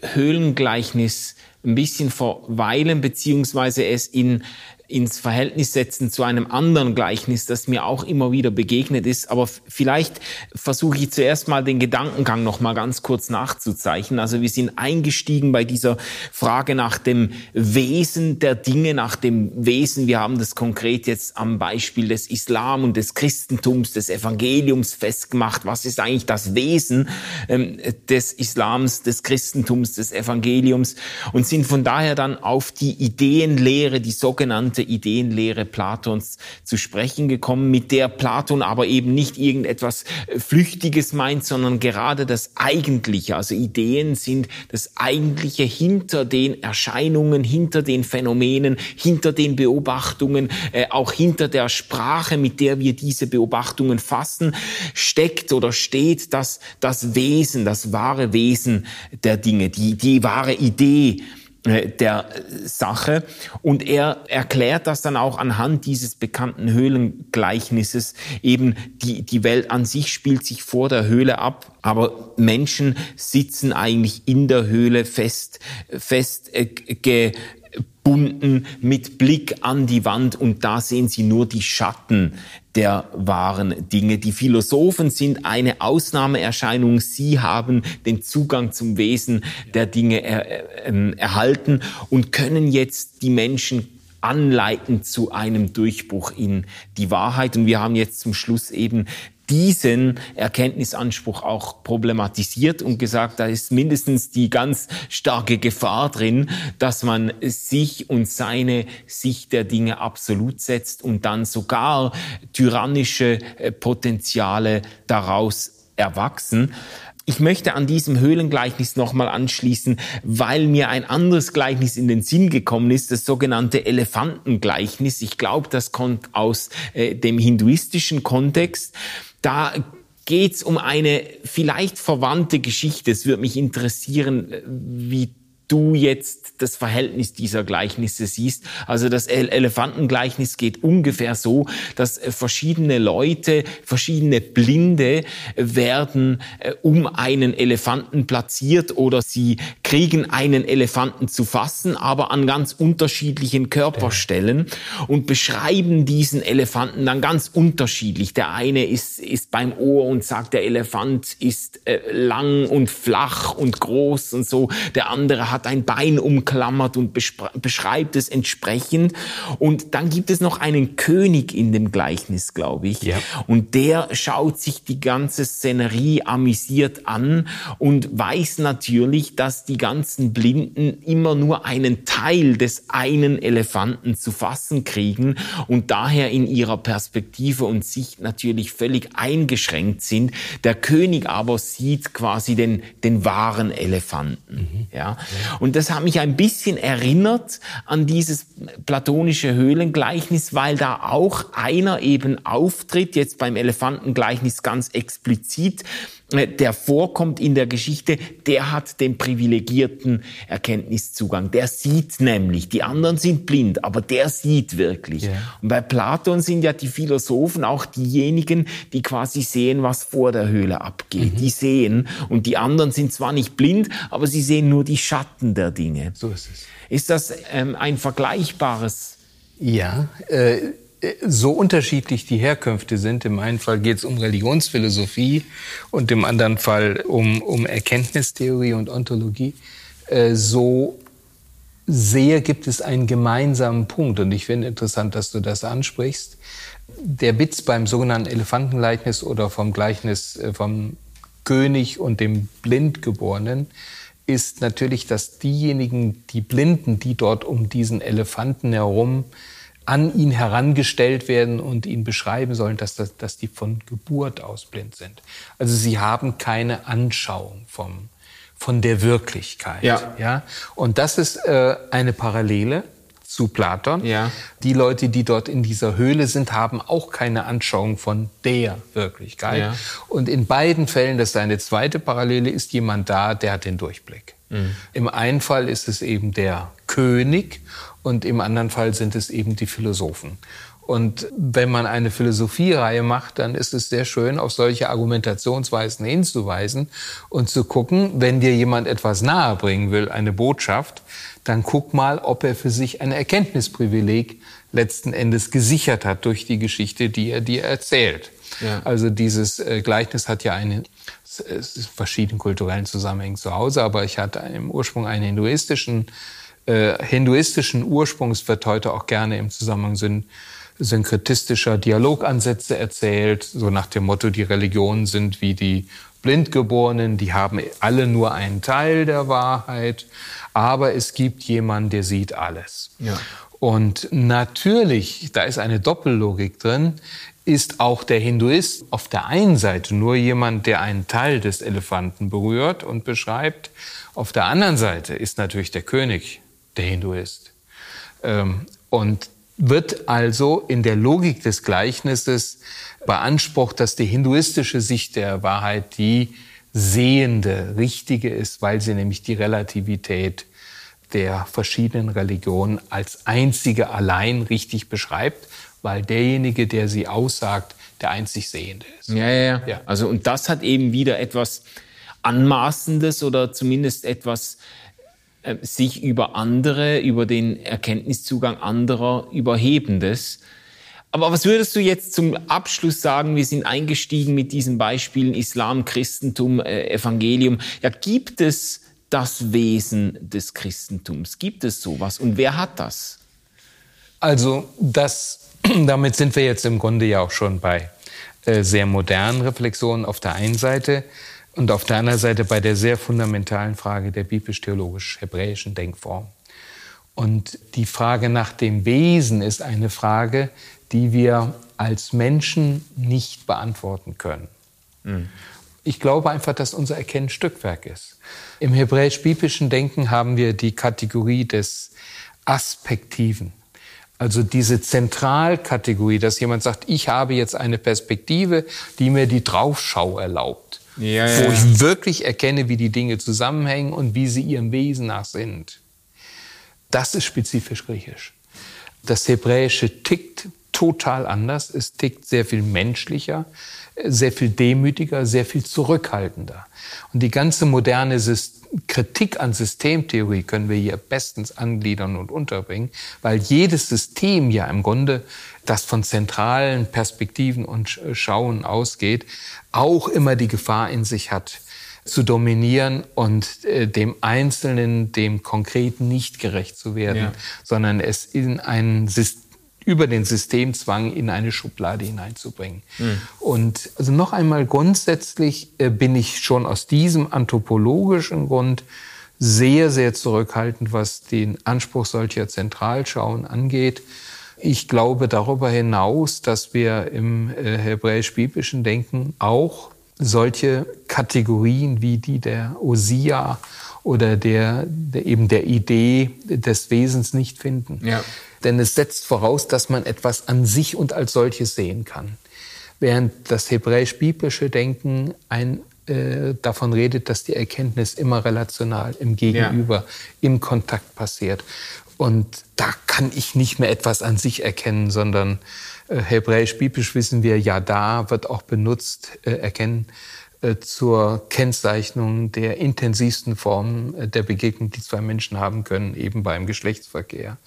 Höhlengleichnis ein bisschen verweilen, beziehungsweise es in ins Verhältnis setzen zu einem anderen Gleichnis, das mir auch immer wieder begegnet ist. Aber vielleicht versuche ich zuerst mal den Gedankengang noch mal ganz kurz nachzuzeichnen. Also wir sind eingestiegen bei dieser Frage nach dem Wesen der Dinge, nach dem Wesen. Wir haben das konkret jetzt am Beispiel des Islam und des Christentums, des Evangeliums festgemacht. Was ist eigentlich das Wesen ähm, des Islams, des Christentums, des Evangeliums? Und sind von daher dann auf die Ideenlehre, die sogenannte gesamte Ideenlehre Platons zu sprechen gekommen, mit der Platon aber eben nicht irgendetwas äh, Flüchtiges meint, sondern gerade das Eigentliche. Also Ideen sind das Eigentliche hinter den Erscheinungen, hinter den Phänomenen, hinter den Beobachtungen, äh, auch hinter der Sprache, mit der wir diese Beobachtungen fassen, steckt oder steht das, das Wesen, das wahre Wesen der Dinge, die, die wahre Idee der Sache. Und er erklärt das dann auch anhand dieses bekannten Höhlengleichnisses. Eben die, die Welt an sich spielt sich vor der Höhle ab, aber Menschen sitzen eigentlich in der Höhle fest, fest äh, ge, gebunden mit Blick an die Wand und da sehen sie nur die Schatten der wahren Dinge. Die Philosophen sind eine Ausnahmeerscheinung. Sie haben den Zugang zum Wesen der Dinge er, äh, erhalten und können jetzt die Menschen anleiten zu einem Durchbruch in die Wahrheit. Und wir haben jetzt zum Schluss eben diesen Erkenntnisanspruch auch problematisiert und gesagt, da ist mindestens die ganz starke Gefahr drin, dass man sich und seine Sicht der Dinge absolut setzt und dann sogar tyrannische äh, Potenziale daraus erwachsen. Ich möchte an diesem Höhlengleichnis nochmal anschließen, weil mir ein anderes Gleichnis in den Sinn gekommen ist, das sogenannte Elefantengleichnis. Ich glaube, das kommt aus äh, dem hinduistischen Kontext. Da geht's um eine vielleicht verwandte Geschichte. Es würde mich interessieren, wie du jetzt das Verhältnis dieser Gleichnisse siehst. Also das Elefantengleichnis geht ungefähr so, dass äh, verschiedene Leute, verschiedene Blinde werden äh, um einen Elefanten platziert oder sie kriegen einen Elefanten zu fassen, aber an ganz unterschiedlichen Körperstellen und beschreiben diesen Elefanten dann ganz unterschiedlich. Der eine ist, ist beim Ohr und sagt, der Elefant ist äh, lang und flach und groß und so. Der andere hat ein Bein um umklammert und beschreibt es entsprechend. Und dann gibt es noch einen König in dem Gleichnis, glaube ich. Ja. Und der schaut sich die ganze Szenerie amüsiert an und weiß natürlich, dass die ganzen Blinden immer nur einen Teil des einen Elefanten zu fassen kriegen und daher in ihrer Perspektive und Sicht natürlich völlig eingeschränkt sind. Der König aber sieht quasi den, den wahren Elefanten. Mhm. Ja. Und das hat mich ein bisschen erinnert an dieses platonische Höhlengleichnis, weil da auch einer eben auftritt, jetzt beim Elefantengleichnis ganz explizit, der vorkommt in der Geschichte, der hat den privilegierten Erkenntniszugang. Der sieht nämlich, die anderen sind blind, aber der sieht wirklich. Yeah. Und bei Platon sind ja die Philosophen auch diejenigen, die quasi sehen, was vor der Höhle abgeht. Mhm. Die sehen. Und die anderen sind zwar nicht blind, aber sie sehen nur die Schatten der Dinge. So ist es. Ist das ähm, ein vergleichbares? Ja, äh so unterschiedlich die Herkünfte sind. Im einen Fall geht es um Religionsphilosophie und im anderen Fall um, um Erkenntnistheorie und Ontologie. Äh, so sehr gibt es einen gemeinsamen Punkt. Und ich finde interessant, dass du das ansprichst. Der Witz beim sogenannten Elefantengleichnis oder vom Gleichnis äh, vom König und dem Blindgeborenen ist natürlich, dass diejenigen, die Blinden, die dort um diesen Elefanten herum an ihn herangestellt werden und ihn beschreiben sollen, dass, das, dass die von Geburt aus blind sind. Also sie haben keine Anschauung vom, von der Wirklichkeit. Ja. Ja? Und das ist äh, eine Parallele zu Platon. Ja. Die Leute, die dort in dieser Höhle sind, haben auch keine Anschauung von der Wirklichkeit. Ja. Und in beiden Fällen, das ist eine zweite Parallele, ist jemand da, der hat den Durchblick. Im einen Fall ist es eben der König und im anderen Fall sind es eben die Philosophen. Und wenn man eine Philosophiereihe macht, dann ist es sehr schön, auf solche Argumentationsweisen hinzuweisen und zu gucken, wenn dir jemand etwas nahebringen will, eine Botschaft, dann guck mal, ob er für sich ein Erkenntnisprivileg letzten Endes gesichert hat durch die Geschichte, die er dir erzählt. Ja. Also dieses äh, Gleichnis hat ja einen es ist verschiedenen kulturellen Zusammenhängen zu Hause, aber ich hatte im Ursprung einen hinduistischen, äh, hinduistischen Ursprungs, wird heute auch gerne im Zusammenhang syn synkretistischer Dialogansätze erzählt, so nach dem Motto, die Religionen sind wie die Blindgeborenen, die haben alle nur einen Teil der Wahrheit, aber es gibt jemanden, der sieht alles. Ja. Und natürlich, da ist eine Doppellogik drin, ist auch der Hinduist auf der einen Seite nur jemand, der einen Teil des Elefanten berührt und beschreibt. Auf der anderen Seite ist natürlich der König der Hinduist. Ähm, und wird also in der Logik des Gleichnisses beansprucht, dass die hinduistische Sicht der Wahrheit die sehende, richtige ist, weil sie nämlich die Relativität der verschiedenen Religionen als einzige allein richtig beschreibt, weil derjenige, der sie aussagt, der einzig Sehende ist. Ja, ja, ja. Ja. Also, und das hat eben wieder etwas Anmaßendes oder zumindest etwas äh, sich über andere, über den Erkenntniszugang anderer überhebendes. Aber was würdest du jetzt zum Abschluss sagen? Wir sind eingestiegen mit diesen Beispielen Islam, Christentum, äh, Evangelium. Ja, gibt es das Wesen des Christentums? Gibt es sowas? Und wer hat das? Also das, [CLEARS THROAT] damit sind wir jetzt im Grunde ja auch schon bei äh, sehr modernen Reflexionen auf der einen Seite und auf der anderen Seite bei der sehr fundamentalen Frage der biblisch-theologisch-hebräischen Denkform. Und die Frage nach dem Wesen ist eine Frage, die wir als Menschen nicht beantworten können. Ich glaube einfach, dass unser Erkennen Stückwerk ist. Im hebräisch-biblischen Denken haben wir die Kategorie des Aspektiven. Also diese Zentralkategorie, dass jemand sagt, ich habe jetzt eine Perspektive, die mir die Draufschau erlaubt. Ja, wo ja. ich wirklich erkenne, wie die Dinge zusammenhängen und wie sie ihrem Wesen nach sind. Das ist spezifisch griechisch. Das Hebräische tickt total anders. Es tickt sehr viel menschlicher, sehr viel demütiger, sehr viel zurückhaltender. Und die ganze moderne Sys- Kritik an Systemtheorie können wir hier bestens angliedern und unterbringen, weil jedes System ja im Grunde, das von zentralen Perspektiven und Sch- Schauen ausgeht, auch immer die Gefahr in sich hat, zu dominieren und äh, dem Einzelnen, dem Konkreten nicht gerecht zu werden, Ja. sondern es in einen System über den Systemzwang in eine Schublade hineinzubringen. Und also noch einmal grundsätzlich äh, bin ich schon aus diesem anthropologischen Grund sehr, sehr zurückhaltend, was den Anspruch solcher Zentralschauen angeht. Ich glaube darüber hinaus, dass wir im äh, hebräisch-biblischen Denken auch solche Kategorien wie die der Osia oder der, der eben der Idee des Wesens nicht finden. Ja. Denn es setzt voraus, dass man etwas an sich und als solches sehen kann. Während das hebräisch-biblische Denken ein, äh, davon redet, dass die Erkenntnis immer relational im Gegenüber, im Kontakt passiert. Und da kann ich nicht mehr etwas an sich erkennen, sondern äh, hebräisch-biblisch wissen wir, ja, da wird auch benutzt, äh, erkennen, äh, zur Kennzeichnung der intensivsten Formen äh, der Begegnung, die zwei Menschen haben können, eben beim Geschlechtsverkehr.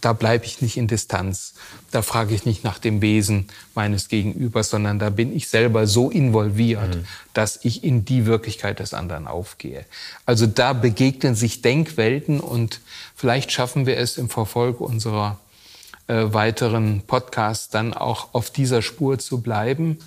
Da bleibe ich nicht in Distanz. Da frage ich nicht nach dem Wesen meines Gegenübers, sondern da bin ich selber so involviert, dass ich in die Wirklichkeit des anderen aufgehe. Also da begegnen sich Denkwelten und vielleicht schaffen wir es im Verfolge unserer äh, weiteren Podcasts dann auch auf dieser Spur zu bleiben.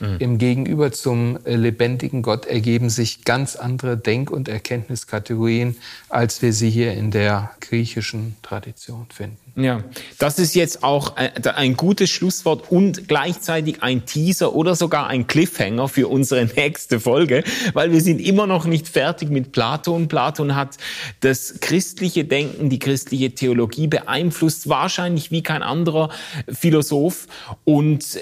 Mhm. Im Gegenüber zum äh, lebendigen Gott ergeben sich ganz andere Denk- und Erkenntniskategorien, als wir sie hier in der griechischen Tradition finden. Ja, das ist jetzt auch ein gutes Schlusswort und gleichzeitig ein Teaser oder sogar ein Cliffhanger für unsere [LAUGHS] nächste Folge, weil wir sind immer noch nicht fertig mit Platon. Platon hat das christliche Denken, die christliche Theologie beeinflusst, wahrscheinlich wie kein anderer Philosoph und äh,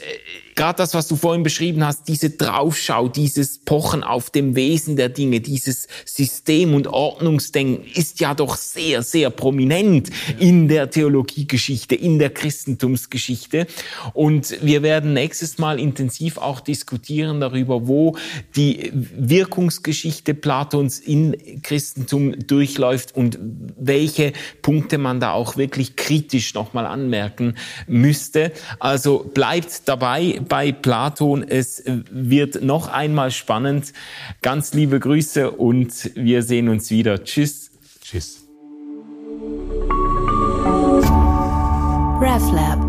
gerade das, was du vorhin beschrieben hast, diese Draufschau, dieses Pochen auf dem Wesen der Dinge, dieses System- und Ordnungsdenken ist ja doch sehr, sehr prominent in der Theologiegeschichte, in der Christentumsgeschichte. Und wir werden nächstes Mal intensiv auch diskutieren darüber, wo die Wirkungsgeschichte Platons in Christentum durchläuft und welche Punkte man da auch wirklich kritisch nochmal anmerken müsste. Also bleibt dabei bei Platon. Es wird noch einmal spannend. Ganz liebe Grüße und wir sehen uns wieder. Tschüss. Tschüss. RefLab